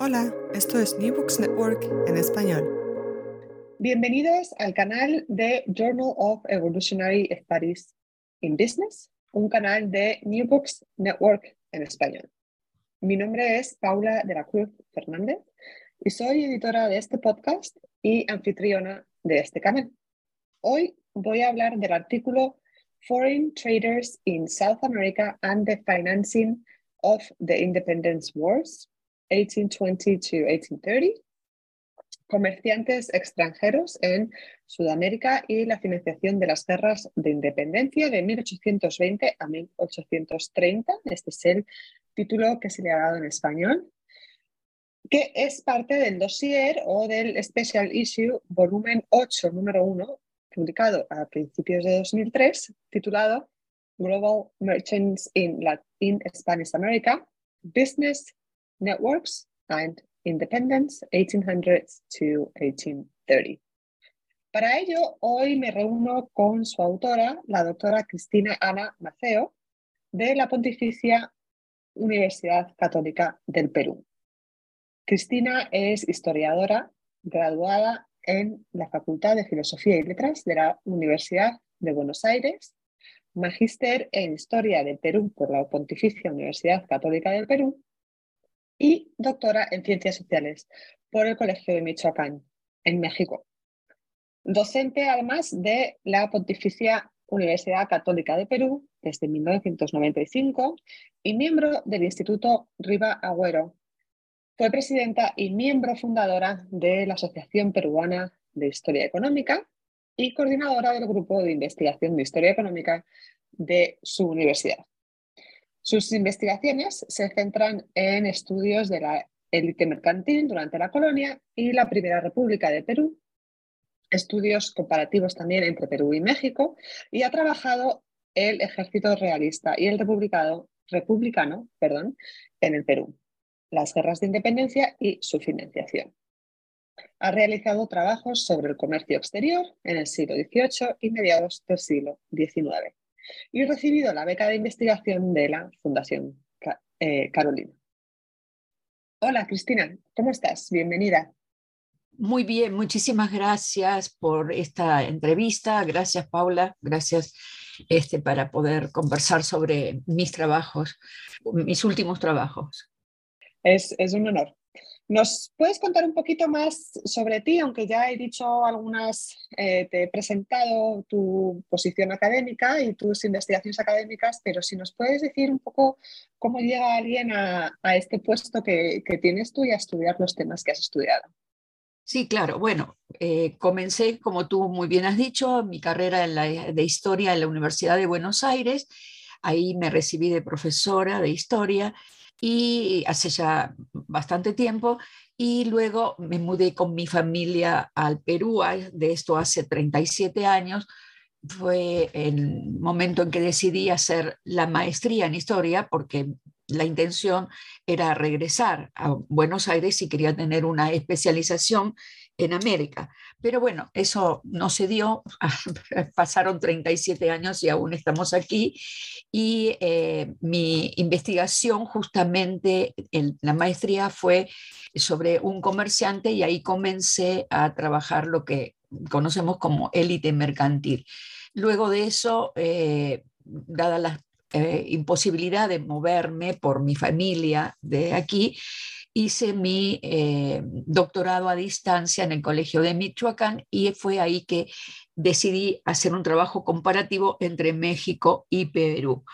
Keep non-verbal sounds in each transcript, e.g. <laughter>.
Hola, esto es New Books Network en español. Bienvenidos al canal de Journal of Evolutionary Studies in Business, un canal de New Books Network en español. Mi nombre es Paula de la Cruz Fernández y soy editora de este podcast y anfitriona de este canal. Hoy voy a hablar del artículo Foreign Traders in South America and the Financing of the Independence Wars 1820 to 1830, comerciantes extranjeros en Sudamérica y la financiación de las guerras de independencia de 1820 a 1830. Este es el título que se le ha dado en español, que es parte del dossier o del Special Issue volumen 8, número 1, publicado a principios de 2003, titulado Global Merchants in, Latin Spanish America, Business Networks and Independence, 1800s to 1830. Para ello, hoy me reúno con su autora, la doctora Cristina Ana Maceo, de la Pontificia Universidad Católica del Perú. Cristina es historiadora graduada en la Facultad de Filosofía y Letras de la Universidad de Buenos Aires, magíster en Historia del Perú por la Pontificia Universidad Católica del Perú y doctora en Ciencias Sociales por el Colegio de Michoacán, en México. Docente además de la Pontificia Universidad Católica de Perú desde 1995 y miembro del Instituto Riva Agüero. Fue presidenta y miembro fundadora de la Asociación Peruana de Historia Económica y coordinadora del Grupo de Investigación de Historia Económica de su universidad. Sus investigaciones se centran en estudios de la élite mercantil durante la colonia y la Primera República de Perú, estudios comparativos también entre Perú y México, y ha trabajado el ejército realista y el republicano, republicano perdón, en el Perú, las guerras de independencia y su financiación. Ha realizado trabajos sobre el comercio exterior en el siglo XVIII y mediados del siglo XIX y recibido la beca de investigación de la Fundación eh, Carolina. Hola Cristina, ¿cómo estás? Bienvenida. Muy bien, muchísimas gracias por esta entrevista. Gracias Paula, gracias este, para poder conversar sobre mis trabajos, mis últimos trabajos. Es, es un honor. ¿Nos puedes contar un poquito más sobre ti? Aunque ya he dicho algunas, eh, te he presentado tu posición académica y tus investigaciones académicas, pero si nos puedes decir un poco cómo llega alguien a, este puesto que, tienes tú y a estudiar los temas que has estudiado. Sí, claro. Bueno, eh, comencé, como tú muy bien has dicho, mi carrera de historia en la Universidad de Buenos Aires. Ahí me recibí de profesora de historia y hace ya bastante tiempo y luego me mudé con mi familia al Perú, de esto hace 37 años. Fue el momento en que decidí hacer la maestría en historia porque la intención era regresar a Buenos Aires y quería tener una especialización en América. Pero bueno, eso no se dio, <laughs> pasaron 37 años y aún estamos aquí. Y eh, mi investigación justamente en la maestría fue sobre un comerciante y ahí comencé a trabajar lo que conocemos como élite mercantil. Luego de eso, eh, dada la eh, imposibilidad de moverme por mi familia de aquí, hice mi eh, doctorado a distancia en el Colegio de Michoacán y fue ahí que decidí hacer un trabajo comparativo entre México y Perú.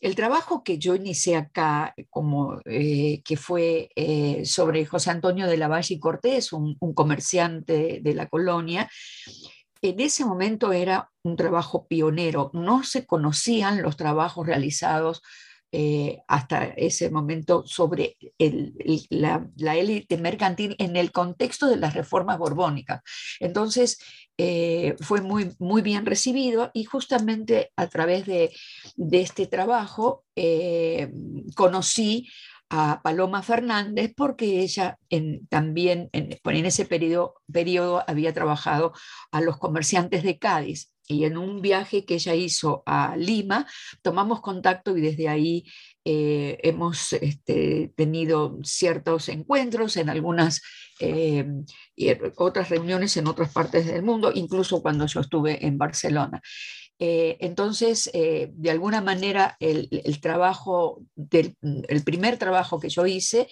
El trabajo que yo inicié acá, como, eh, que fue eh, sobre José Antonio de la Valle y Cortés, un, un comerciante de la colonia, en ese momento era un trabajo pionero, no se conocían los trabajos realizados eh, hasta ese momento sobre la, élite mercantil en el contexto de las reformas borbónicas. Entonces, eh, fue muy, muy bien recibido y justamente a través de, este trabajo eh, conocí a Paloma Fernández porque ella también en, en ese periodo, periodo había trabajado a los comerciantes de Cádiz y en un viaje que ella hizo a Lima, tomamos contacto y desde ahí eh, hemos este, tenido ciertos encuentros en algunas eh, otras reuniones en otras partes del mundo, incluso cuando yo estuve en Barcelona. Eh, entonces, de alguna manera, el, trabajo, el primer trabajo que yo hice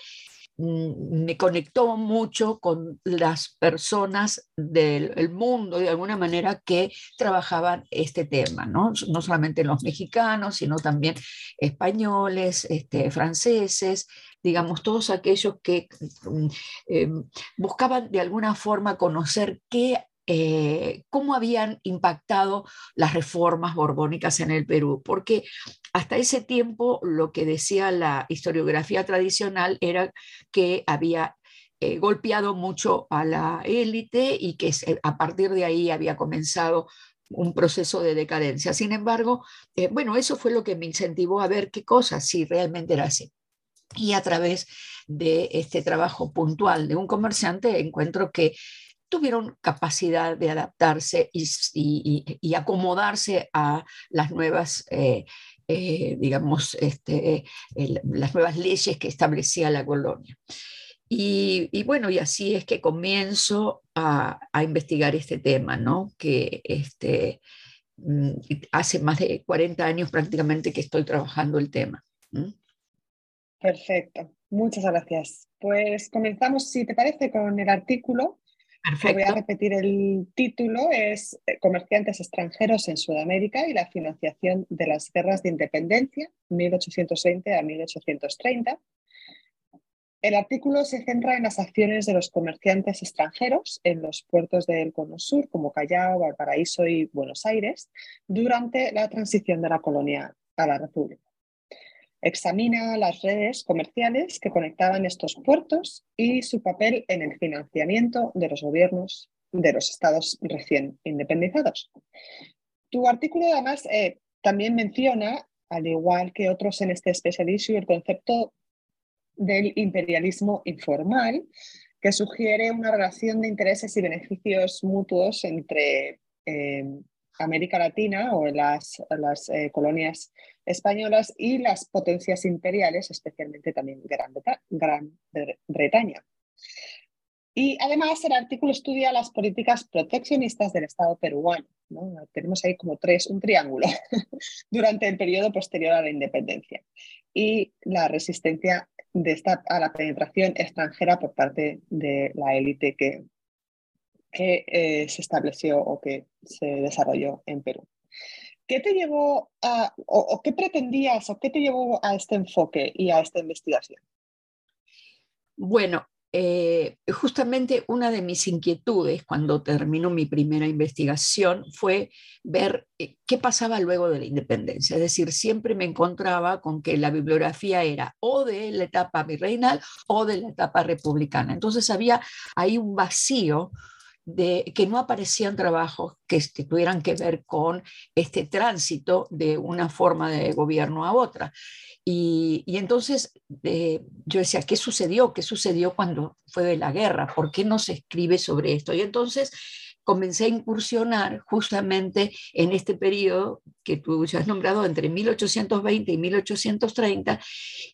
me conectó mucho con las personas del mundo, de alguna manera, que trabajaban este tema, ¿no? No solamente los mexicanos, sino también españoles, este, franceses, digamos, todos aquellos que mm, em, buscaban de alguna forma conocer qué eh, cómo habían impactado las reformas borbónicas en el Perú, porque hasta ese tiempo lo que decía la historiografía tradicional era que había eh, golpeado mucho a la élite y que a partir de ahí había comenzado un proceso de decadencia. Sin embargo, eh, bueno, eso fue lo que me incentivó a ver qué cosas, si realmente era así. Y a través de este trabajo puntual de un comerciante encuentro que tuvieron capacidad de adaptarse y, acomodarse a las nuevas, eh, eh, digamos, este, las nuevas leyes que establecía la colonia. Y, bueno, y así es que comienzo a, investigar este tema, ¿no? Que este, mm, hace más de 40 años prácticamente que estoy trabajando el tema. Perfecto, muchas gracias. Pues comenzamos, si te parece, con el artículo Voy a repetir el título, es eh, Comerciantes extranjeros en Sudamérica y la financiación de las guerras de independencia, 1820 a 1830. El artículo se centra en las acciones de los comerciantes extranjeros en los puertos del Cono Sur, como Callao, Valparaíso y Buenos Aires, durante la transición de la colonia a la República examina las redes comerciales que conectaban estos puertos y su papel en el financiamiento de los gobiernos de los estados recién independizados. Tu artículo además eh, también menciona, al igual que otros en este special issue, el concepto del imperialismo informal, que sugiere una relación de intereses y beneficios mutuos entre eh, América Latina o en las, eh, colonias españolas y las potencias imperiales, especialmente también Gran, Gran Bretaña. Y además el artículo estudia las políticas proteccionistas del Estado peruano. Tenemos ahí como tres, un triángulo, <laughs> durante el periodo posterior a la independencia. Y la resistencia a la penetración extranjera por parte de la élite que, que eh, se estableció o que se desarrolló en Perú. ¿Qué te llevó a, o, qué pretendías, o qué te llevó a este enfoque y a esta investigación? Bueno, eh, justamente una de mis inquietudes cuando terminó mi primera investigación fue ver eh, qué pasaba luego de la independencia. Es decir, siempre me encontraba con que la bibliografía era o de la etapa virreinal o de la etapa republicana. Entonces había ahí un vacío de que no aparecían trabajos que tuvieran que ver con este tránsito de una forma de gobierno a otra. Y, entonces eh, yo decía, ¿qué sucedió? ¿Qué sucedió cuando fue la guerra? ¿Por qué no se escribe sobre esto? Y entonces comencé a incursionar justamente en este periodo que tú has nombrado entre 1820 y 1830,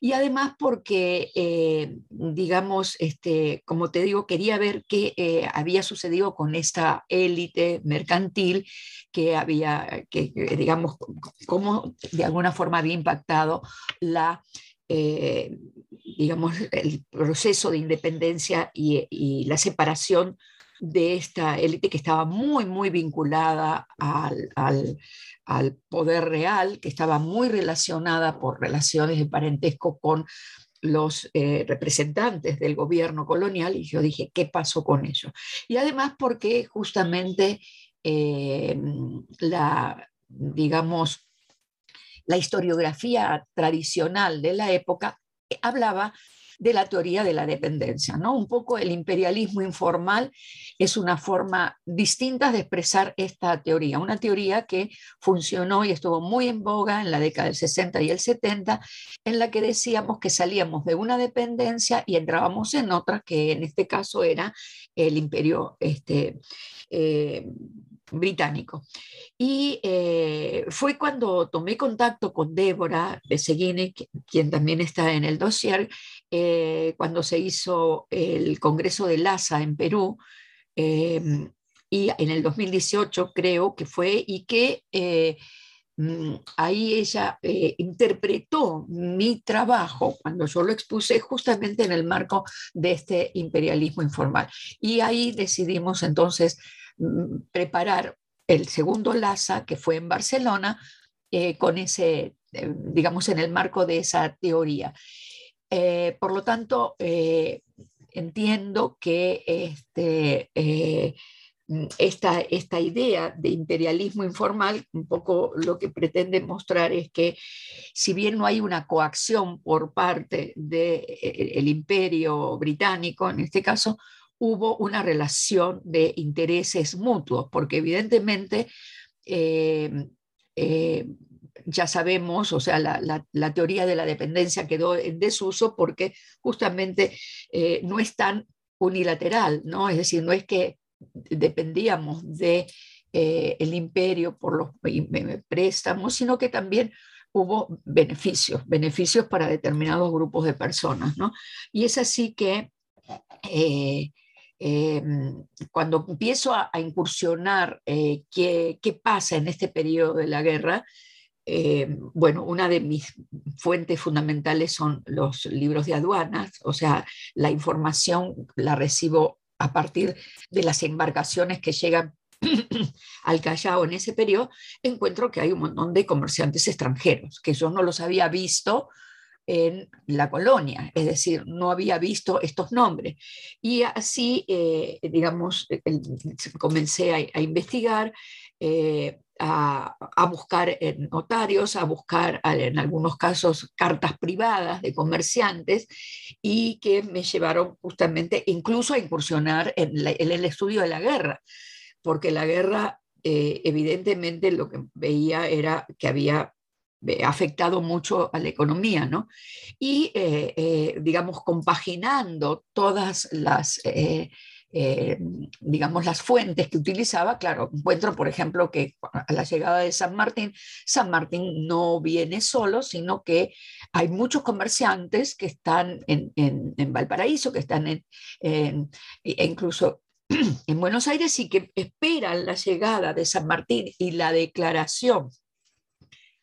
y además porque, eh, digamos, este, como te digo, quería ver qué eh, había sucedido con esta élite mercantil que había, que, digamos, cómo de alguna forma había impactado la... Eh, digamos, el proceso de independencia y, y la separación de esta élite que estaba muy, muy vinculada al, poder real, que estaba muy relacionada por relaciones de parentesco con los eh, representantes del gobierno colonial y yo dije, ¿qué pasó con ello? Y además porque justamente eh, la, digamos, la historiografía tradicional de la época hablaba de la teoría de la dependencia. ¿no? Un poco el imperialismo informal es una forma distinta de expresar esta teoría, una teoría que funcionó y estuvo muy en boga en la década del 60 y el 70, en la que decíamos que salíamos de una dependencia y entrábamos en otra, que en este caso era el imperio este, eh, británico. Y eh, fue cuando tomé contacto con Débora Beseguini, quien también está en el dossier, eh, cuando se hizo el Congreso de LASA en Perú, em, y en el 2018 creo que fue, y que eh, mm, ahí ella interpretó mi trabajo cuando yo lo expuse justamente en el marco de este imperialismo informal. Y ahí decidimos entonces preparar el segundo LASA, que fue en Barcelona, eh, con ese, eh, digamos, en el marco de esa teoría. Eh, por lo tanto, entiendo que este, esta, esta, idea de imperialismo informal, un poco lo que pretende mostrar es que si bien no hay una coacción por parte del imperio británico, en este caso, hubo una relación de intereses mutuos, porque evidentemente eh, eh, ya sabemos, o sea, la, teoría de la dependencia quedó en desuso porque justamente eh, no es tan unilateral, ¿no? Es decir, no es que dependíamos de imperio por los préstamos, sino que también hubo beneficios, beneficios para determinados grupos de personas, ¿no? Y es así que Em, cuando empiezo a, incursionar eh, qué, pasa en este periodo de la guerra, em, bueno, una de mis fuentes fundamentales son los libros de aduanas, o sea, la información la recibo a partir de las embarcaciones que llegan <clears throat> al Callao en ese periodo, encuentro que hay un montón de comerciantes extranjeros, que yo no los había visto en la colonia, es decir, no había visto estos nombres. Y así, eh, digamos, comencé a, investigar, eh, a, buscar notarios, a buscar en algunos casos cartas privadas de comerciantes y que me llevaron justamente incluso a incursionar en, el estudio de la guerra, porque la guerra eh, evidentemente lo que veía era que había afectado mucho a la economía, ¿no? Y, eh, eh, digamos, compaginando todas las, eh, digamos, las fuentes que utilizaba, claro, encuentro, por ejemplo, que a la llegada de San Martín, San Martín no viene solo, sino que hay muchos comerciantes que están en, en, Valparaíso, que están en, e incluso en Buenos Aires y que esperan la llegada de San Martín y la declaración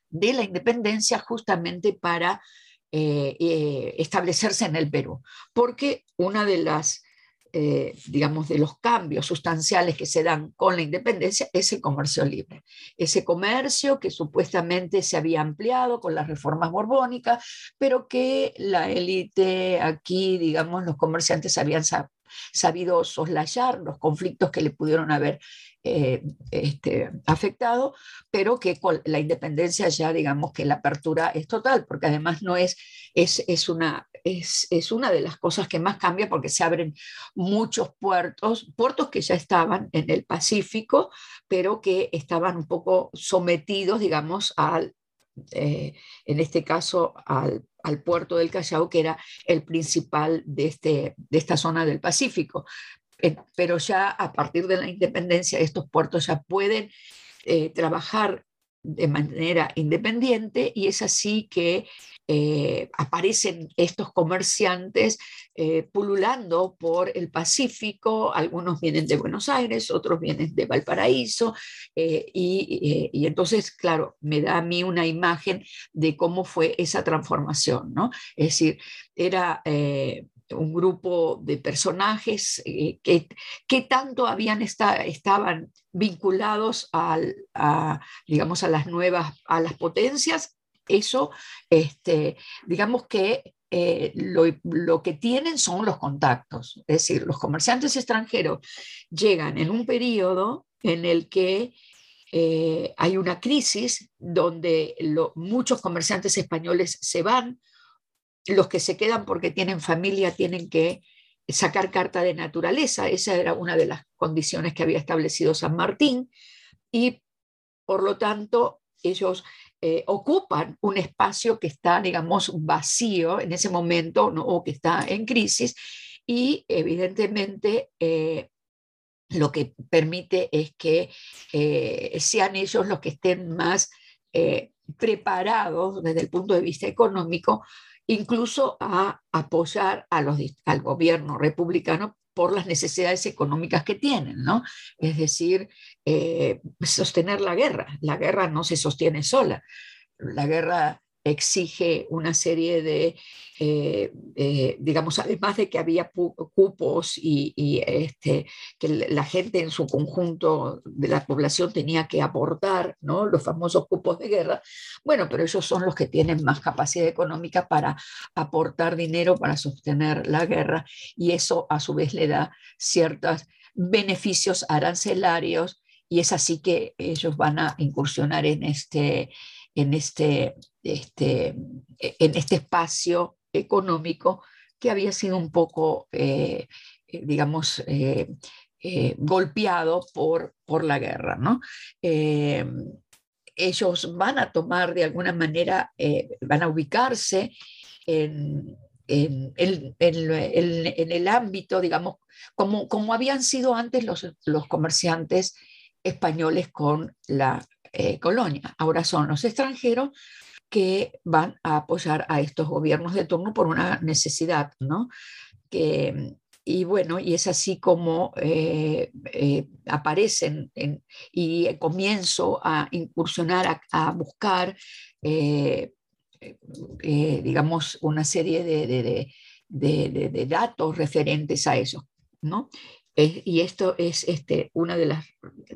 de la independencia justamente para eh, eh, establecerse en el Perú, porque una de las, eh, digamos, de los cambios sustanciales que se dan con la independencia es el comercio libre. Ese comercio que supuestamente se había ampliado con las reformas borbónicas, pero que la élite aquí, digamos, los comerciantes habían sabido soslayar los conflictos que le pudieron haber eh, este, afectado, pero que con la independencia ya digamos que la apertura es total, porque además no es, es, es una, es, es, una de las cosas que más cambia porque se abren muchos puertos, puertos que ya estaban en el Pacífico, pero que estaban un poco sometidos, digamos, al, eh, en este caso al, al, puerto del Callao, que era el principal de, este, de esta zona del Pacífico. Eh, pero ya a partir de la independencia estos puertos ya pueden eh, trabajar de manera independiente y es así que eh, aparecen estos comerciantes pululando por el Pacífico, algunos vienen de Buenos Aires, otros vienen de Valparaíso, y, y, entonces, claro, me da a mí una imagen de cómo fue esa transformación, ¿no? Es decir, era un grupo de personajes eh, que, que, tanto habían estaban vinculados a, digamos, a las nuevas, a las potencias, eso, este, digamos que eh, lo, lo, que tienen son los contactos, es decir, los comerciantes extranjeros llegan en un periodo en el que eh, hay una crisis donde muchos comerciantes españoles se van los que se quedan porque tienen familia tienen que sacar carta de naturaleza. Esa era una de las condiciones que había establecido San Martín. Y por lo tanto, ellos eh, ocupan un espacio que está, digamos, vacío en ese momento o que está en crisis. Y evidentemente, eh, lo que permite es que sean ellos los que estén más preparados desde el punto de vista económico, incluso a apoyar al gobierno republicano por las necesidades económicas que tienen, ¿no? Es decir, eh, sostener la guerra. La guerra no se sostiene sola. La guerra exige una serie de, eh, eh, digamos, además de que había cupos y, este, que la gente en su conjunto de la población tenía que aportar, ¿no? Los famosos cupos de guerra. Bueno, pero ellos son los que tienen más capacidad económica para aportar dinero para sostener la guerra y eso a su vez le da ciertos beneficios arancelarios y es así que ellos van a incursionar en este, en este, este, en este espacio económico que había sido un poco, eh, eh, digamos, eh, golpeado por, por la guerra. ¿no? ellos van a tomar de alguna manera, van a ubicarse en, en, el ámbito, digamos, como, como habían sido antes los, los comerciantes españoles con la eh, colonia. Ahora son los extranjeros que van a apoyar a estos gobiernos de turno por una necesidad, ¿no? y bueno, y es así como eh, eh, aparecen y comienzo a incursionar, a, buscar, digamos, una serie de, de, datos referentes a eso, ¿no? Y esto es este, una de las,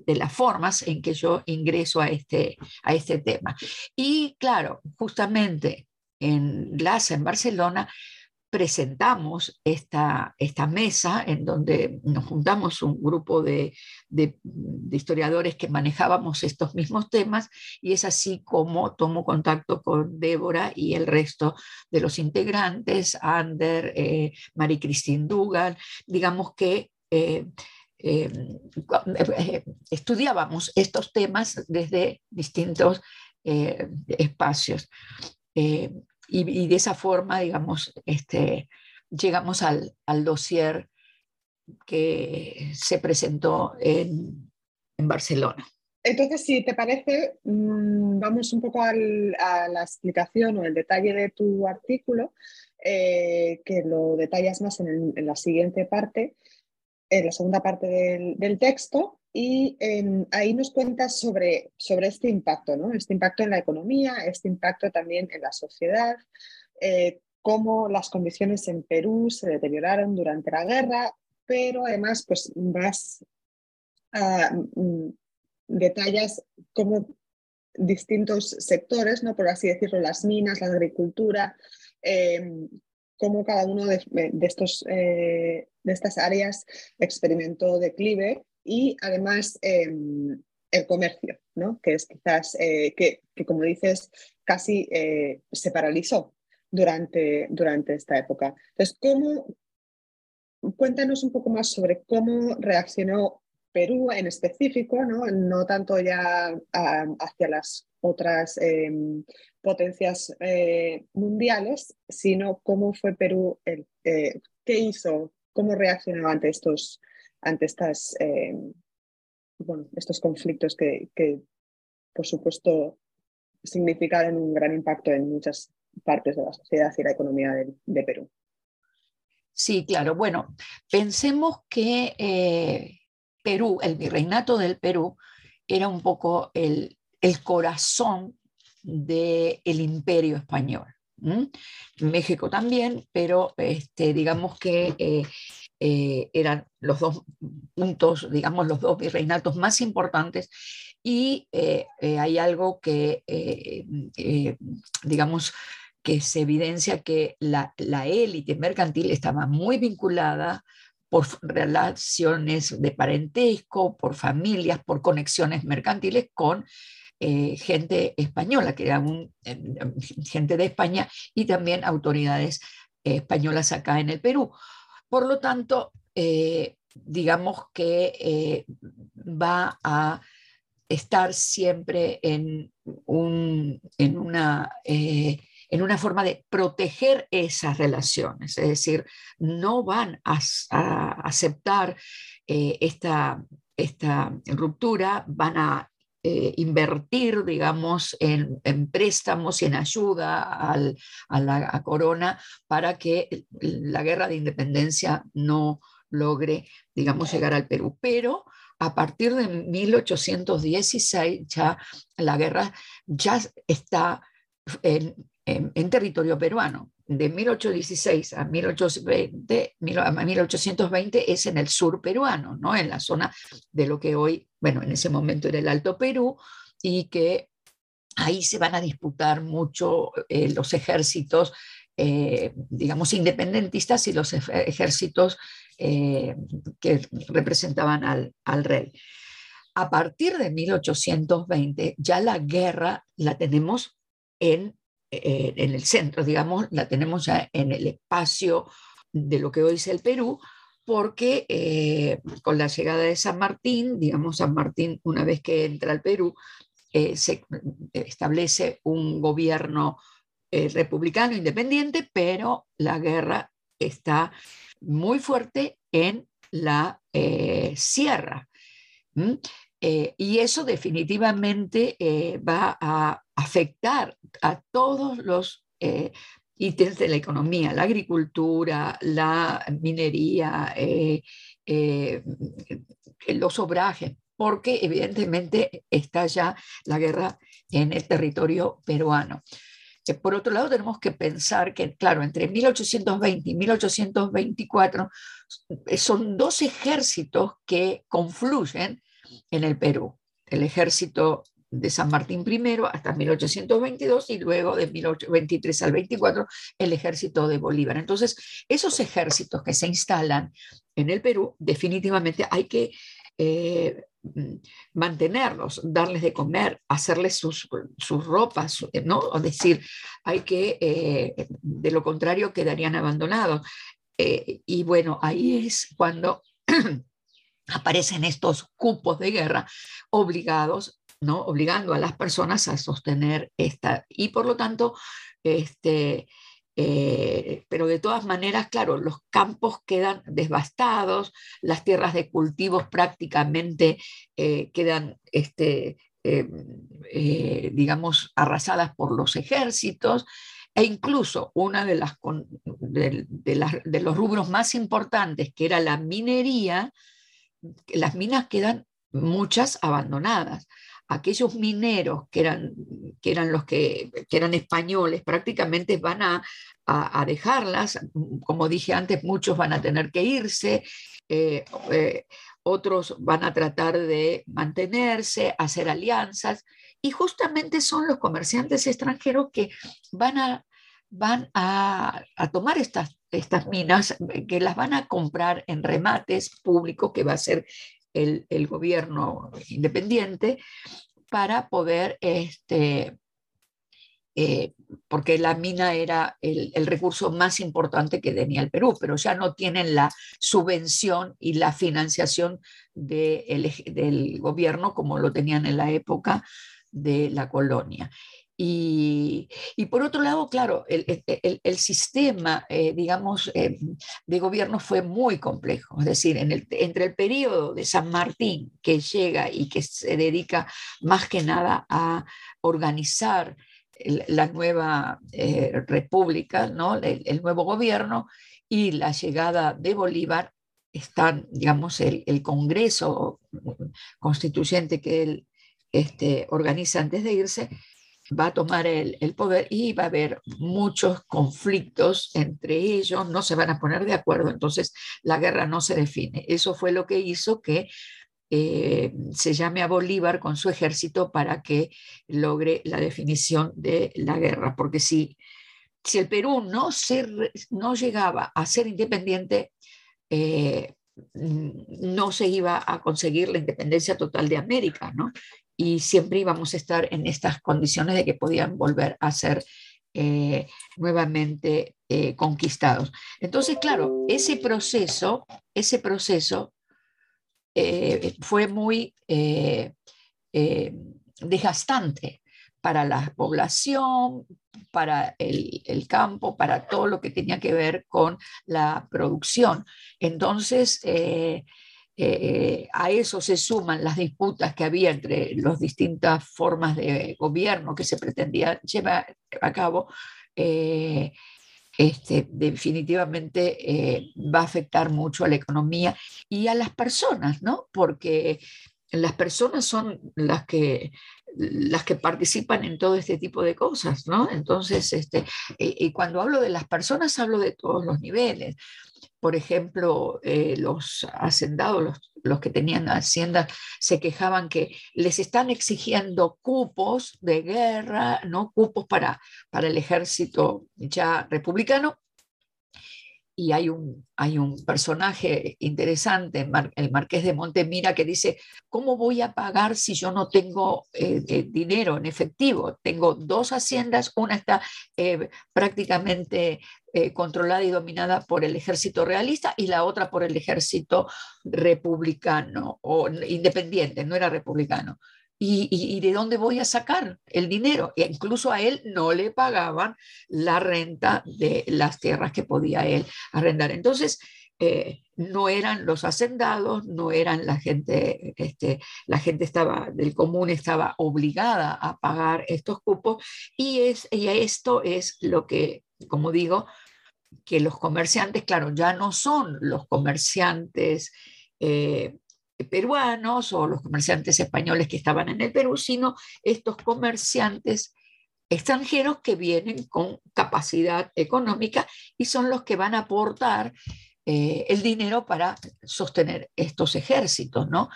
de las formas en que yo ingreso a este, a este tema. Y claro, justamente en LASA, en Barcelona, presentamos esta, esta mesa en donde nos juntamos un grupo de, de, historiadores que manejábamos estos mismos temas y es así como tomo contacto con Débora y el resto de los integrantes, Ander, eh, Marie Christine Dugan, digamos que eh, eh, eh, estudiábamos estos temas desde distintos espacios. Y, de esa forma, digamos, este, llegamos al, al dossier que se presentó en, en Barcelona. Entonces, si te parece, mm, vamos un poco a la explicación o el detalle de tu artículo, que lo detallas más en, en, la siguiente parte en la segunda parte del, texto y ahí nos cuentas sobre, sobre este impacto, ¿no? este impacto en la economía, este impacto también en la sociedad, eh, cómo las condiciones en Perú se deterioraron durante la guerra, pero además pues vas a mm, detallas cómo distintos sectores, ¿no? por así decirlo, las minas, la agricultura, eh, cómo cada uno de, estos, eh, de estas áreas experimentó declive y además em, el comercio, ¿no? que es quizás, eh, que, como dices, casi eh, se paralizó durante, durante esta época. Entonces, ¿cómo, cuéntanos un poco más sobre cómo reaccionó Perú en específico, no, no tanto ya hacia las otras em, potencias eh, mundiales, sino cómo fue Perú, eh, qué hizo, cómo reaccionó ante estos, ante estas, em, bueno, estos conflictos que, que, por supuesto, significaron un gran impacto en muchas partes de la sociedad y la economía de, Perú. Sí, claro. Bueno, pensemos que eh, Perú, el virreinato del Perú, era un poco el, el corazón del imperio español. México también, pero este, digamos que eh, eh, eran los dos puntos, digamos, los dos virreinatos más importantes y eh, hay algo que, digamos, que se evidencia que la, la élite mercantil estaba muy vinculada por relaciones de parentesco, por familias, por conexiones mercantiles con eh, gente española, que era un, em, gente de España y también autoridades españolas acá en el Perú. Por lo tanto, eh, digamos que eh, va a estar siempre en, un, en, una, en una forma de proteger esas relaciones, es decir, no van a, aceptar eh, esta, esta ruptura, van a eh, invertir, digamos, en, préstamos y en ayuda a la corona para que la guerra de independencia no logre, digamos, llegar al Perú. Pero a partir de 1816 ya la guerra ya está en, territorio peruano. De 1816 a 1820, a 1820 es en el sur peruano, ¿no? en la zona de lo que hoy, bueno, en ese momento era el Alto Perú, y que ahí se van a disputar mucho eh, los ejércitos, eh, digamos, independentistas y los ejércitos eh, que representaban al, rey. A partir de 1820 ya la guerra la tenemos en, eh, en el centro, digamos, la tenemos ya en el espacio de lo que hoy es el Perú, porque eh, con la llegada de San Martín, digamos, San Martín, una vez que entra al Perú, se establece un gobierno republicano independiente, pero la guerra está muy fuerte en la eh, sierra. Eh, y eso definitivamente eh, va a afectar a todos los ítems de la economía, la agricultura, la minería, los obrajes, porque evidentemente está ya la guerra en el territorio peruano. Por otro lado, tenemos que pensar que, claro, entre 1820 y 1824 eh, son dos ejércitos que confluyen en el Perú. El ejército de San Martín I hasta 1822 y luego de 1823 al 24 el ejército de Bolívar. Entonces, esos ejércitos que se instalan en el Perú, definitivamente hay que eh, Mm, mantenerlos, darles de comer, hacerles sus, ropas, ¿no? Es decir, hay que, eh, de lo contrario, quedarían abandonados. Eh, y bueno, ahí es cuando <clears throat> aparecen estos cupos de guerra obligados, ¿no? Obligando a las personas a sostener esta. Y por lo tanto, este, eh, pero de todas maneras, claro, los campos quedan devastados, las tierras de cultivos prácticamente eh, quedan, este, eh, digamos, arrasadas por los ejércitos, e incluso una de, de, de los rubros más importantes, que era la minería, las minas quedan muchas abandonadas aquellos mineros que eran, que eran los que, eran españoles prácticamente van a, dejarlas. Como dije antes, muchos van a tener que irse, eh, eh, otros van a tratar de mantenerse, hacer alianzas, y justamente son los comerciantes extranjeros que van a, van a, tomar estas, estas minas, que las van a comprar en remates públicos, que va a ser el, gobierno independiente para poder, este, eh, porque la mina era el, recurso más importante que tenía el Perú, pero ya no tienen la subvención y la financiación del gobierno como lo tenían en la época de la colonia. Y, por otro lado, claro, el, sistema, eh, digamos, eh, de gobierno fue muy complejo. Es decir, entre el periodo de San Martín, que llega y que se dedica más que nada a organizar la nueva eh, república, ¿no? el, nuevo gobierno, y la llegada de Bolívar, están, digamos, el, Congreso constituyente que él este, organiza antes de irse, va a tomar el, poder y va a haber muchos conflictos entre ellos, no se van a poner de acuerdo, entonces la guerra no se define. Eso fue lo que hizo que eh, se llame a Bolívar con su ejército para que logre la definición de la guerra, porque si, si el Perú no, se, no llegaba a ser independiente, eh, no se iba a conseguir la independencia total de América, ¿no? Y siempre íbamos a estar en estas condiciones de que podían volver a ser eh, nuevamente eh, conquistados. Entonces, claro, ese proceso, ese proceso eh, fue muy desgastante para la población, para el, campo, para todo lo que tenía que ver con la producción. Entonces, eh, eh, a eso se suman las disputas que había entre las distintas formas de gobierno que se pretendía llevar a cabo. Eh, este, definitivamente va a afectar mucho a la economía y a las personas, ¿no? Porque las personas son las que, las que participan en todo este tipo de cosas, ¿no? Entonces, este, y, cuando hablo de las personas, hablo de todos los niveles. Por ejemplo, eh, los hacendados, los, los, que tenían haciendas, se quejaban que les están exigiendo cupos de guerra, ¿no? Cupos para, para el ejército ya republicano, y hay un, hay un personaje interesante, el marqués de Montemira, que dice, ¿cómo voy a pagar si yo no tengo eh, eh, dinero en efectivo? Tengo dos haciendas, una está eh, prácticamente controlada y dominada por el ejército realista y la otra por el ejército republicano o independiente, no era republicano. ¿Y, de dónde voy a sacar el dinero? E incluso a él no le pagaban la renta de las tierras que podía él arrendar. Entonces, eh, no eran los hacendados, no eran la gente, este, la gente estaba del común estaba obligada a pagar estos cupos y, es, y esto es lo que, como digo, que los comerciantes, claro, ya no son los comerciantes eh, peruanos o los comerciantes españoles que estaban en el Perú, sino estos comerciantes extranjeros que vienen con capacidad económica y son los que van a aportar eh, el dinero para sostener estos ejércitos, ¿no?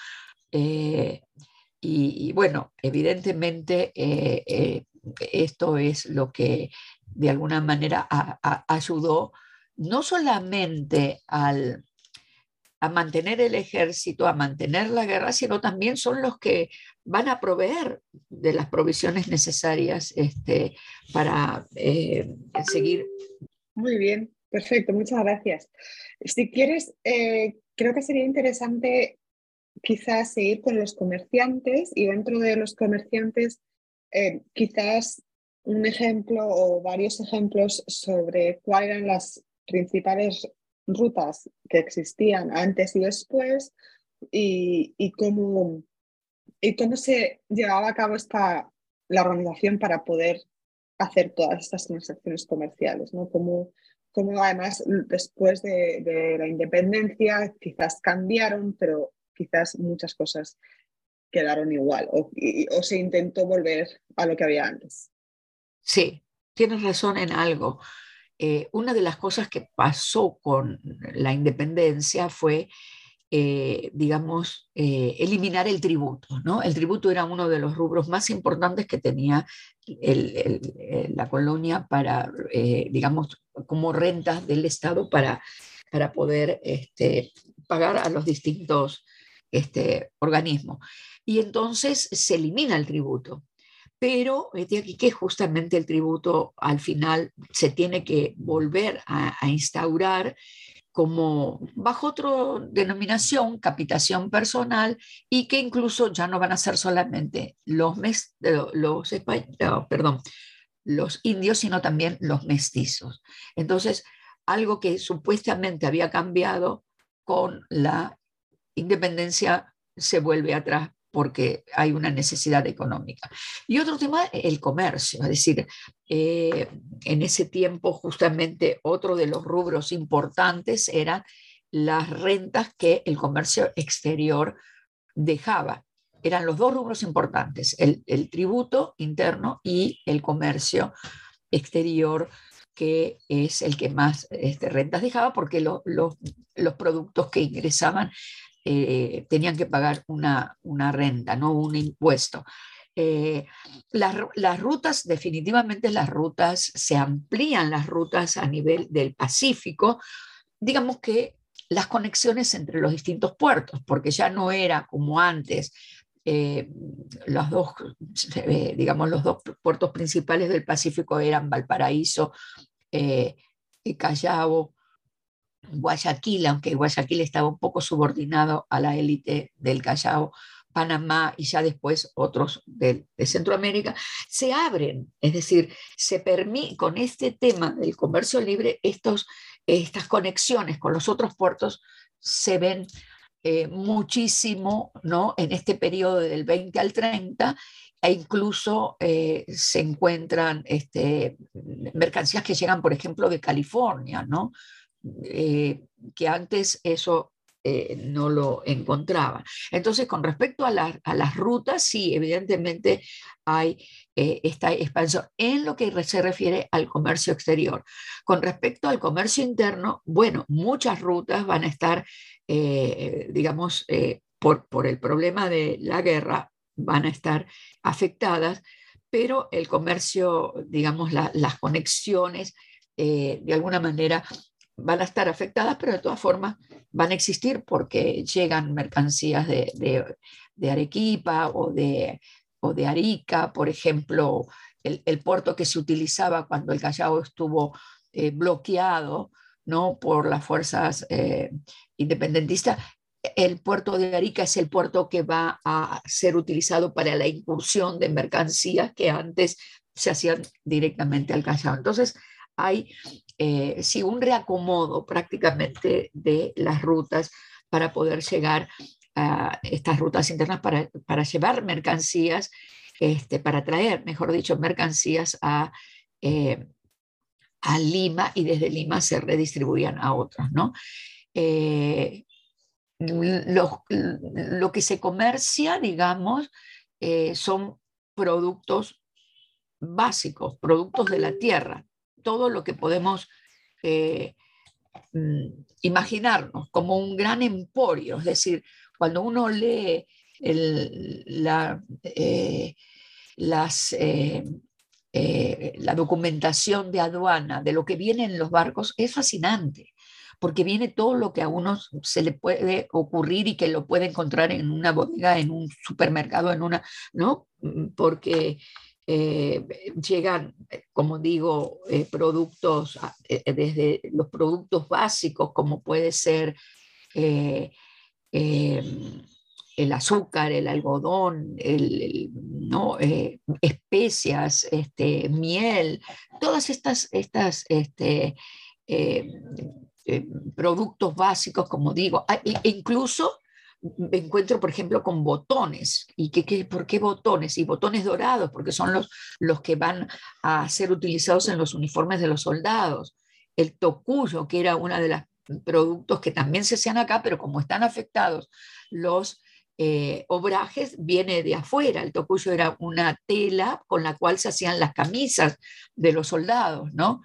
Eh, y, bueno, evidentemente esto es lo que de alguna manera ayudó no solamente al, a mantener el ejército, a mantener la guerra, sino también son los que van a proveer de las provisiones necesarias este, para eh, seguir. Muy bien, perfecto, muchas gracias. Si quieres, eh, creo que sería interesante quizás seguir con los comerciantes y dentro de los comerciantes, eh, quizás un ejemplo o varios ejemplos sobre cuáles eran las principales rutas que existían antes y después y, y, cómo, y cómo se llevaba a cabo esta, la organización para poder hacer todas estas transacciones comerciales, ¿no? Como además después de, de, la independencia quizás cambiaron, pero quizás muchas cosas quedaron igual o, o se intentó volver a lo que había antes. Sí, tienes razón en algo. Eh, una de las cosas que pasó con la independencia fue, eh, digamos, eh, eliminar el tributo. ¿no? El tributo era uno de los rubros más importantes que tenía la colonia para, digamos, como rentas del Estado para, para poder este, pagar a los distintos este, organismos. Y entonces se elimina el tributo pero de aquí que justamente el tributo al final se tiene que volver a, instaurar como bajo otra denominación, capitación personal, y que incluso ya no van a ser solamente los, perdón, los indios, sino también los mestizos. Entonces, algo que supuestamente había cambiado con la independencia se vuelve atrás porque hay una necesidad económica. Y otro tema, el comercio, es decir, eh, en ese tiempo justamente otro de los rubros importantes eran las rentas que el comercio exterior dejaba. Eran los dos rubros importantes, el, tributo interno y el comercio exterior que es el que más este, rentas dejaba porque los productos que ingresaban eh, tenían que pagar una, una, renta, no un impuesto. Eh, las, las, rutas, definitivamente las rutas, se amplían las rutas a nivel del Pacífico, digamos que las conexiones entre los distintos puertos, porque ya no era como antes, eh, los dos, digamos, los dos puertos principales del Pacífico eran Valparaíso y Callao, Guayaquil, aunque Guayaquil estaba un poco subordinado a la élite del Callao Panamá y ya después otros de, Centroamérica, se abren, es decir, se permite con este tema del comercio libre, estos, estas conexiones con los otros puertos se ven eh, muchísimo ¿no? en este periodo del 20 al 30 e incluso eh, se encuentran este, mercancías que llegan, por ejemplo, de California, ¿no? Eh, que antes eso eh, no lo encontraba. Entonces, con respecto a, las rutas, sí, evidentemente hay esta expansión en lo que se refiere al comercio exterior. Con respecto al comercio interno, bueno, muchas rutas van a estar, digamos, por, por el problema de la guerra, van a estar afectadas, pero el comercio, digamos, las conexiones, eh, de alguna manera van a estar afectadas, pero de todas formas van a existir porque llegan mercancías de, Arequipa o de, o de Arica, por ejemplo, el, puerto que se utilizaba cuando el Callao estuvo eh, bloqueado ¿no? por las fuerzas eh, independentistas, el puerto de Arica es el puerto que va a ser utilizado para la incursión de mercancías que antes se hacían directamente al Callao. Entonces, hay eh, sí, un reacomodo prácticamente de las rutas para poder llegar a estas rutas internas para, para llevar mercancías, este, para traer, mejor dicho, mercancías a, eh, a Lima y desde Lima se redistribuían a otros, ¿no? Eh, lo, lo que se comercia, digamos, eh, son productos básicos, productos de la tierra, todo lo que podemos eh, mm, imaginarnos como un gran emporio, es decir, cuando uno lee la, eh, las, la documentación de aduana de lo que viene en los barcos, es fascinante porque viene todo lo que a uno se le puede ocurrir y que lo puede encontrar en una bodega, en un supermercado, en una, ¿no? Mm, porque eh, llegan, eh, como digo, eh, productos, desde los productos básicos, como puede ser el azúcar, el algodón, especias, este, miel, todas estas, estas este, productos básicos, como digo, ah, e incluso me encuentro, por ejemplo, con botones. ¿Y qué, por qué botones? Y botones dorados, porque son los, los que van a ser utilizados en los uniformes de los soldados. El tocuyo, que era uno de los productos que también se hacían acá, pero como están afectados los eh, obrajes, viene de afuera. El tocuyo era una tela con la cual se hacían las camisas de los soldados, ¿no?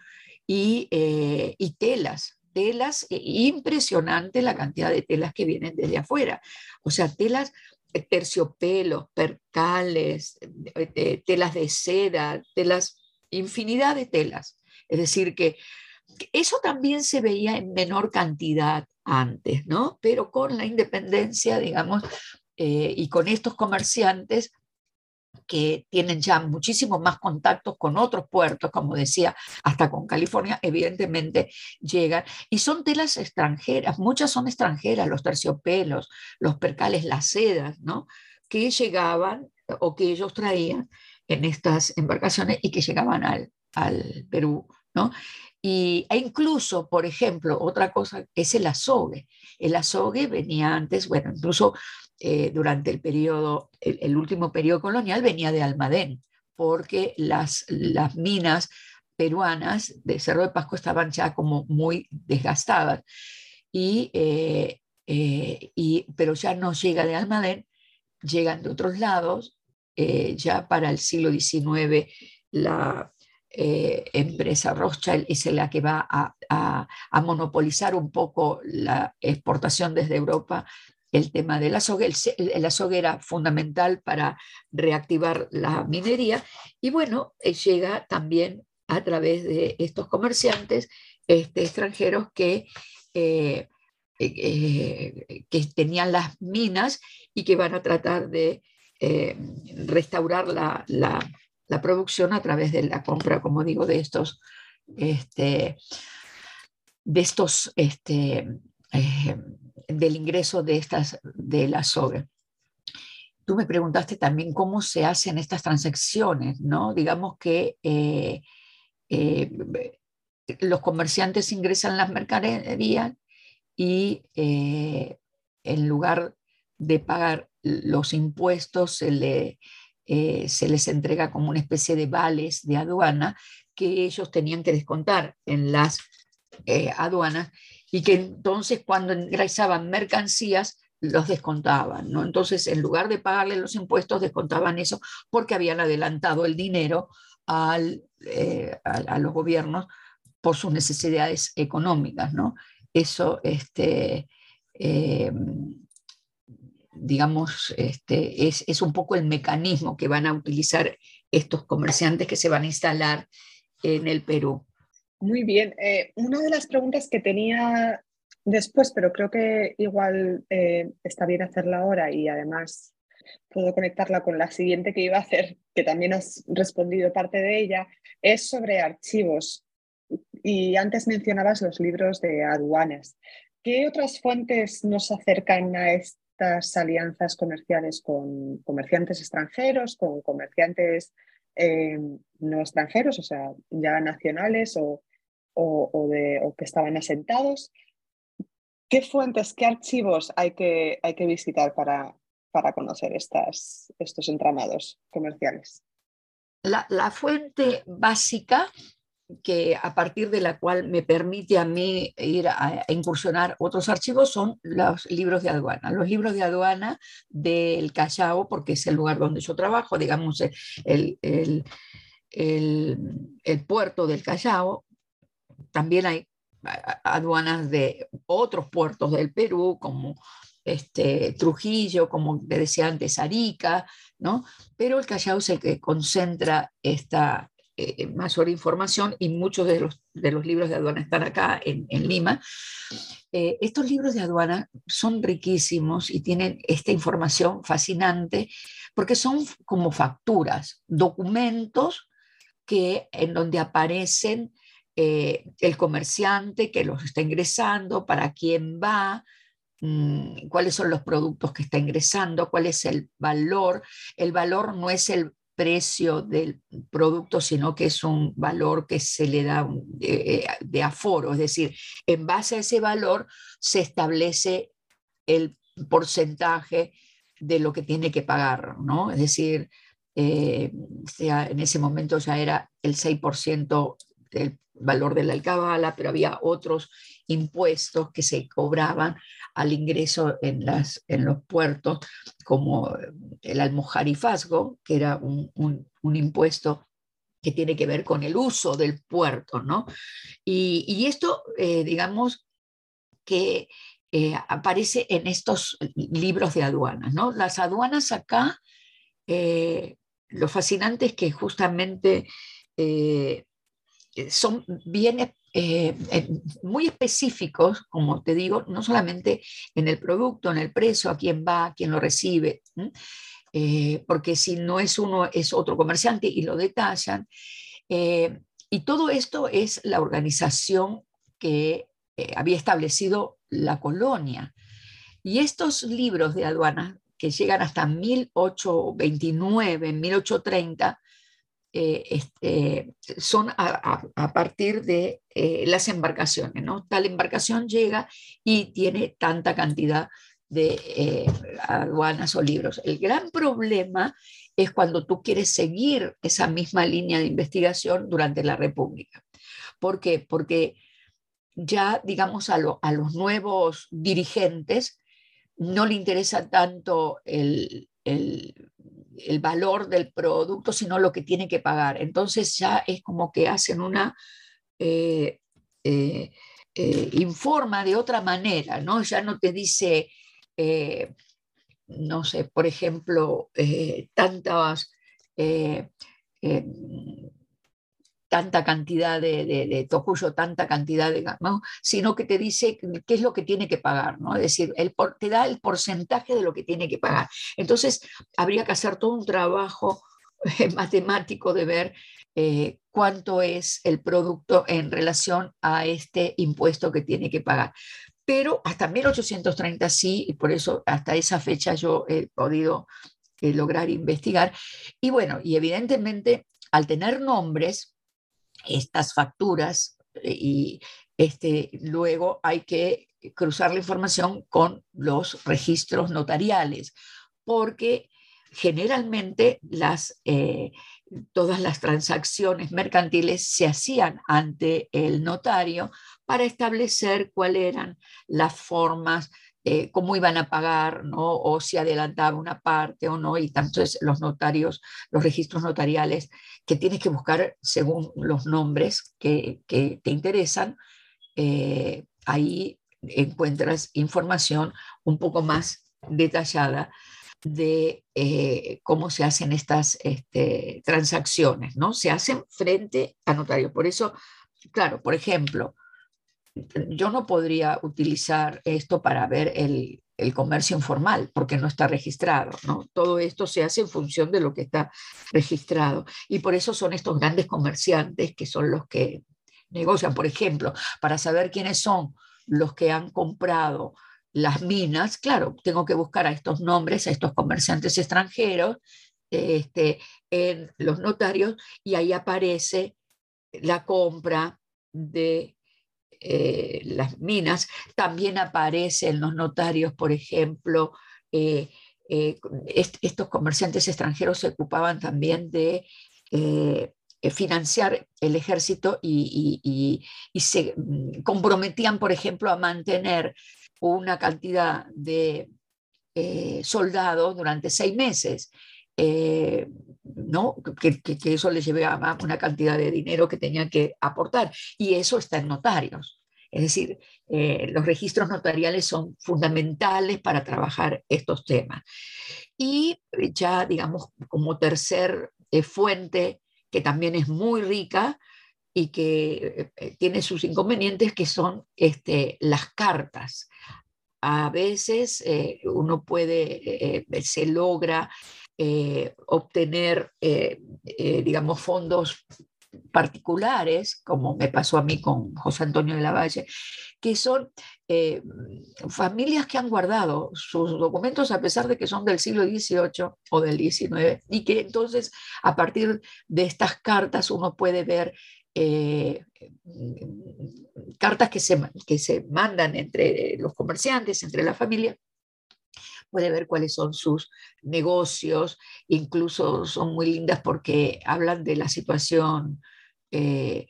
Y, eh, y telas, telas, e impresionante la cantidad de telas que vienen desde afuera. O sea, telas, eh, terciopelos, percales, eh, eh, telas de seda, telas, infinidad de telas. Es decir, que eso también se veía en menor cantidad antes, ¿no? Pero con la independencia, digamos, y con estos comerciantes que tienen ya muchísimos más contactos con otros puertos, como decía, hasta con California, evidentemente llegan. Y son telas extranjeras, muchas son extranjeras, los terciopelos, los percales, las sedas, ¿no? Que llegaban o que ellos traían en estas embarcaciones y que llegaban al, al Perú, ¿no? Y, e incluso, por ejemplo, otra cosa es el azogue. El azogue venía antes, bueno, incluso eh, durante el periodo, el, último periodo colonial venía de Almadén, porque las, las minas peruanas de Cerro de Pasco estaban ya como muy desgastadas. Y, eh, eh, y, pero ya no llega de Almadén, llegan de otros lados. ya para el siglo XIX la empresa Rothschild es la que va a, a, a, monopolizar un poco la exportación desde Europa el tema del azogue. El, el azogue era fundamental para reactivar la minería y bueno, eh, llega también a través de estos comerciantes este, extranjeros que, eh, eh, que tenían las minas y que van a tratar de restaurar la, la, producción a través de la compra, como digo, de estos, este, de estos este, del ingreso de estas de la soga. tú me preguntaste también cómo se hacen estas transacciones, ¿no? Digamos que eh, eh, los comerciantes ingresan las mercaderías y en lugar de pagar los impuestos se, se les entrega como una especie de vales de aduana que ellos tenían que descontar en las aduanas y que entonces cuando ingresaban mercancías los descontaban, ¿no? Entonces, en lugar de pagarle los impuestos, descontaban eso porque habían adelantado el dinero al, eh, a, los gobiernos por sus necesidades económicas, ¿no? Eso, este, eh, digamos, este, es, es un poco el mecanismo que van a utilizar estos comerciantes que se van a instalar en el Perú. Muy bien. Eh, una de las preguntas que tenía después, pero creo que igual eh, está bien hacerla ahora y además puedo conectarla con la siguiente que iba a hacer, que también has respondido parte de ella, es sobre archivos. Y antes mencionabas los libros de aduanas. ¿Qué otras fuentes nos acercan a estas alianzas comerciales con comerciantes extranjeros, con comerciantes eh, no extranjeros, o sea, ya nacionales o, o, de, o que estaban asentados. ¿Qué fuentes, qué archivos hay que, hay que visitar para, para conocer estas, estos entramados comerciales? La, la, fuente básica que a partir de la cual me permite a mí ir a, incursionar otros archivos son los libros de aduana. Los libros de aduana del Callao, porque es el lugar donde yo trabajo, digamos, el, el, el, el puerto del Callao, también hay aduanas de otros puertos del Perú, como este, Trujillo, como te decía antes, Arica, ¿no? Pero el Callao es el que concentra esta eh, mayor información y muchos de los, de los libros de aduana están acá en, Lima. Eh, estos libros de aduana son riquísimos y tienen esta información fascinante porque son como facturas, documentos que en donde aparecen eh, el comerciante que los está ingresando, para quién va, mm, cuáles son los productos que está ingresando, cuál es el valor. El valor no es el precio del producto, sino que es un valor que se le da de, de aforo, es decir, en base a ese valor se establece el porcentaje de lo que tiene que pagar, ¿no? Es decir, eh, en ese momento ya era el 6% del valor de la alcabala, pero había otros impuestos que se cobraban al ingreso en, las, en los puertos, como el almojarifazgo, que era un, impuesto que tiene que ver con el uso del puerto, ¿no? Y, esto, eh, digamos, que eh, aparece en estos libros de aduanas, ¿no? Las aduanas acá, eh, lo fascinante es que justamente eh, son bienes eh, muy específicos, como te digo, no solamente en el producto, en el precio, a quién va, a quién lo recibe, eh, porque si no es uno, es otro comerciante y lo detallan. y todo esto es la organización que había establecido la colonia. Y estos libros de aduanas que llegan hasta 1829, 1830, eh, este, son a, partir de eh, las embarcaciones, ¿no? Tal embarcación llega y tiene tanta cantidad de eh, aduanas o libros. El gran problema es cuando tú quieres seguir esa misma línea de investigación durante la República. ¿Por qué? Porque ya, digamos, a, a los nuevos dirigentes no le interesa tanto el, el, el valor del producto, sino lo que tiene que pagar. Entonces ya es como que hacen una... Eh, eh, eh, informa de otra manera, ¿no? Ya no te dice, no sé, por ejemplo, tantas tanta cantidad de, de, tocuyo, tanta cantidad de, ¿no? sino que te dice qué es lo que tiene que pagar, ¿no? Es decir, el, te da el porcentaje de lo que tiene que pagar. Entonces, habría que hacer todo un trabajo eh, matemático de ver eh, cuánto es el producto en relación a este impuesto que tiene que pagar. Pero hasta 1830 sí, y por eso hasta esa fecha yo he podido lograr investigar. Y bueno, y evidentemente al tener nombres, estas facturas y este, luego hay que cruzar la información con los registros notariales, porque generalmente las, eh, todas las transacciones mercantiles se hacían ante el notario para establecer cuáles eran las formas, eh, cómo iban a pagar, ¿no? o si adelantaba una parte o no, y entonces los notarios, los registros notariales que tienes que buscar según los nombres que, que te interesan, eh, ahí encuentras información un poco más detallada de eh, cómo se hacen estas este, transacciones, ¿no? Se hacen frente a notario. Por eso, claro, por ejemplo, yo no podría utilizar esto para ver el, el comercio informal, porque no está registrado, ¿no? Todo esto se hace en función de lo que está registrado. Y por eso son estos grandes comerciantes que son los que negocian, por ejemplo, para saber quiénes son los que han comprado las minas, claro, tengo que buscar a estos nombres, a estos comerciantes extranjeros, este, en los notarios, y ahí aparece la compra de eh, las minas. También aparece en los notarios, por ejemplo, eh, eh, estos comerciantes extranjeros se ocupaban también de financiar el ejército y, se mm, comprometían, por ejemplo, a mantener una cantidad de soldados durante seis meses. Eh, ¿no? Que, eso les llevaba una cantidad de dinero que tenían que aportar. Y eso está en notarios. Es decir, los registros notariales son fundamentales para trabajar estos temas. Y ya, digamos, como tercer fuente que también es muy rica y que eh, tiene sus inconvenientes, que son este, las cartas. A veces eh, uno puede, eh, se logra obtener, digamos, fondos particulares, como me pasó a mí con José Antonio de la Valle, que son eh, familias que han guardado sus documentos a pesar de que son del siglo XVIII o del XIX, y que entonces a partir de estas cartas uno puede ver eh, cartas que se, que se mandan entre los comerciantes, entre la familia, puede ver cuáles son sus negocios, incluso son muy lindas porque hablan de la situación eh,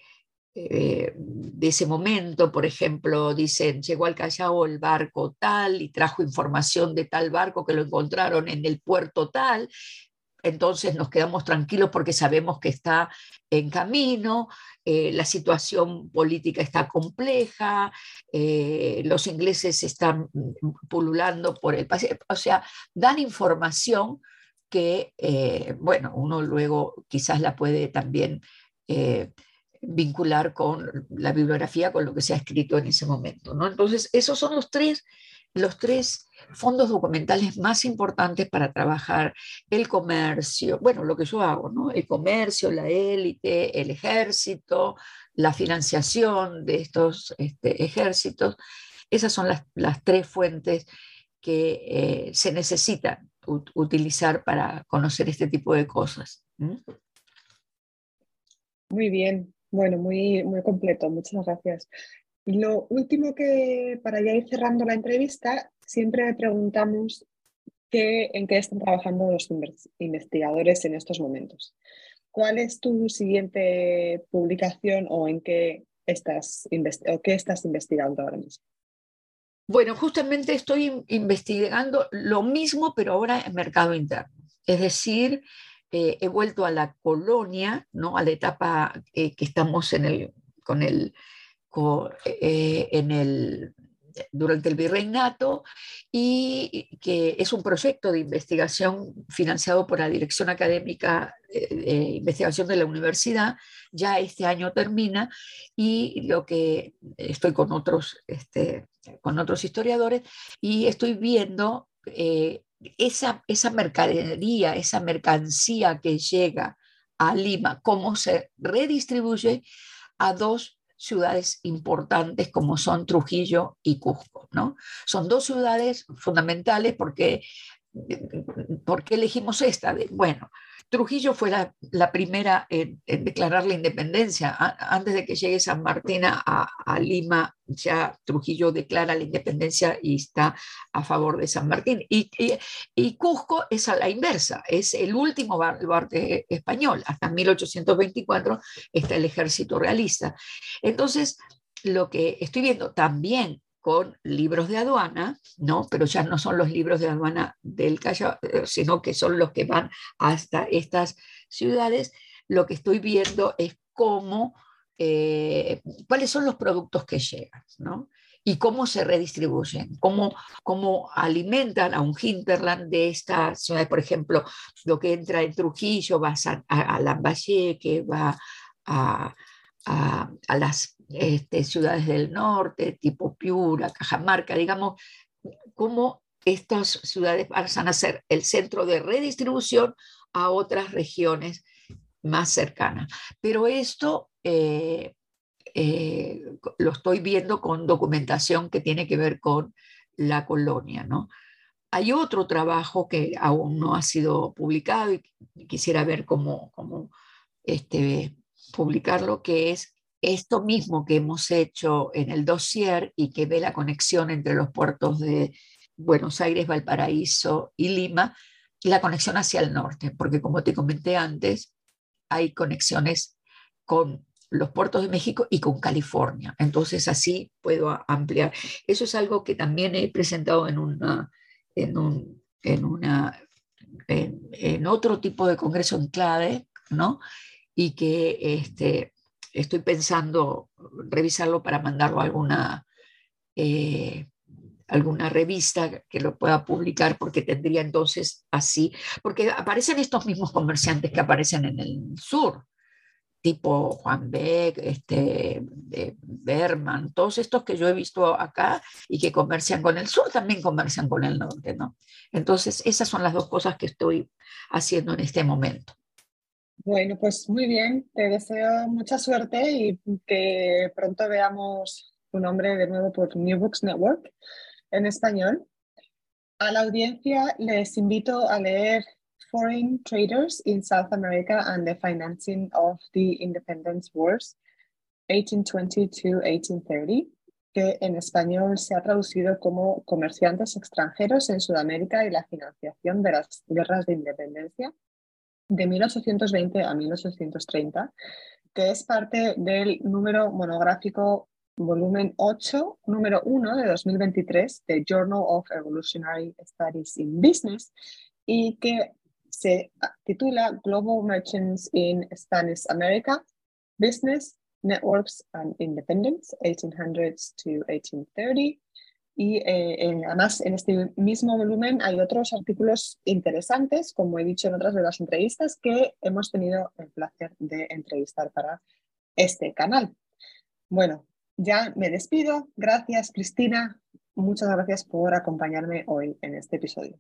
eh, de ese momento, por ejemplo, dicen, llegó al Callao el barco tal y trajo información de tal barco que lo encontraron en el puerto tal, entonces nos quedamos tranquilos porque sabemos que está en camino, eh, la situación política está compleja, eh, los ingleses están pululando por el país, o sea, dan información que, eh, bueno, uno luego quizás la puede también vincular con la bibliografía, con lo que se ha escrito en ese momento. ¿no? Entonces, esos son los tres, los tres fondos documentales más importantes para trabajar el comercio, bueno, lo que yo hago, ¿no? El comercio, la élite, el ejército, la financiación de estos este, ejércitos. Esas son las, tres fuentes que eh, se necesitan utilizar para conocer este tipo de cosas. Muy bien, bueno, muy, muy completo, muchas gracias. Lo último que, para ya ir cerrando la entrevista, siempre preguntamos qué, en qué están trabajando los investigadores en estos momentos. ¿Cuál es tu siguiente publicación o en qué estás, o qué estás investigando ahora mismo? Bueno, justamente estoy investigando lo mismo, pero ahora en mercado interno. Es decir, eh, he vuelto a la colonia, ¿no? a la etapa eh, que estamos en el, con el eh, en el, durante el virreinato y que es un proyecto de investigación financiado por la Dirección Académica de Investigación de la Universidad. Ya este año termina y lo que estoy con otros, este, con otros historiadores y estoy viendo eh, esa, esa mercadería, esa mercancía que llega a Lima, cómo se redistribuye a dos ciudades importantes como son Trujillo y Cusco. ¿no? Son dos ciudades fundamentales porque ¿por qué elegimos esta? Bueno, Trujillo fue la, primera en, declarar la independencia. antes de que llegue San Martín a, Lima, ya Trujillo declara la independencia y está a favor de San Martín. Y, Cusco es a la inversa, es el último baluarte español. Hasta 1824 está el ejército realista. Entonces, lo que estoy viendo también con libros de aduana, ¿no? Pero ya no son los libros de aduana del Callao, eh, sino que son los que van hasta estas ciudades. Lo que estoy viendo es cómo, eh, cuáles son los productos que llegan, ¿no? Y cómo se redistribuyen, cómo, cómo alimentan a un hinterland de estas ciudades, por ejemplo, lo que entra en Trujillo va a, a, Lambayeque, que va a, a, las este, ciudades del norte, tipo Piura, Cajamarca, digamos, cómo estas ciudades pasan a ser el centro de redistribución a otras regiones más cercanas. Pero esto eh, eh, lo estoy viendo con documentación que tiene que ver con la colonia, ¿no? Hay otro trabajo que aún no ha sido publicado y quisiera ver cómo, cómo este, publicarlo, que es esto mismo que hemos hecho en el dossier y que ve la conexión entre los puertos de Buenos Aires, Valparaíso y Lima, la conexión hacia el norte, porque como te comenté antes, hay conexiones con los puertos de México y con California. Entonces así puedo ampliar. Eso es algo que también he presentado en, una, en, un, en, una, en, otro tipo de congreso en clave, ¿no? Y que este, estoy pensando revisarlo para mandarlo a alguna, eh, alguna revista que lo pueda publicar, porque tendría entonces así, porque aparecen estos mismos comerciantes que aparecen en el sur, tipo Juan Beck, este, Berman, todos estos que yo he visto acá y que comercian con el sur, también comercian con el norte, ¿no? Entonces, esas son las dos cosas que estoy haciendo en este momento. Bueno, pues muy bien, te deseo mucha suerte y que pronto veamos tu nombre de nuevo por New Books Network en español. A la audiencia les invito a leer Foreign Traders in South America and the Financing of the Independence Wars, 1820-1830, que en español se ha traducido como Comerciantes extranjeros en Sudamérica y la financiación de las guerras de independencia, de 1820 a 1830, que es parte del número monográfico volumen 8, número 1 de 2023 de Journal of Evolutionary Studies in Business y que se titula Global Merchants in Spanish America, Business, Networks and Independence, 1800s to 1830, y eh, además en este mismo volumen hay otros artículos interesantes, como he dicho en otras de las entrevistas, que hemos tenido el placer de entrevistar para este canal. Bueno, ya me despido. Gracias, Cristina. Muchas gracias por acompañarme hoy en este episodio.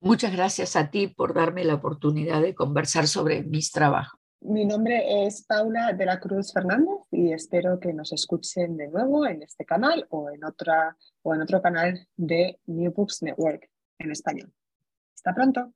Muchas gracias a ti por darme la oportunidad de conversar sobre mis trabajos. Mi nombre es Paula de la Cruz Fernández y espero que nos escuchen de nuevo en este canal o en, otra, o en otro canal de New Books Network en español. Hasta pronto.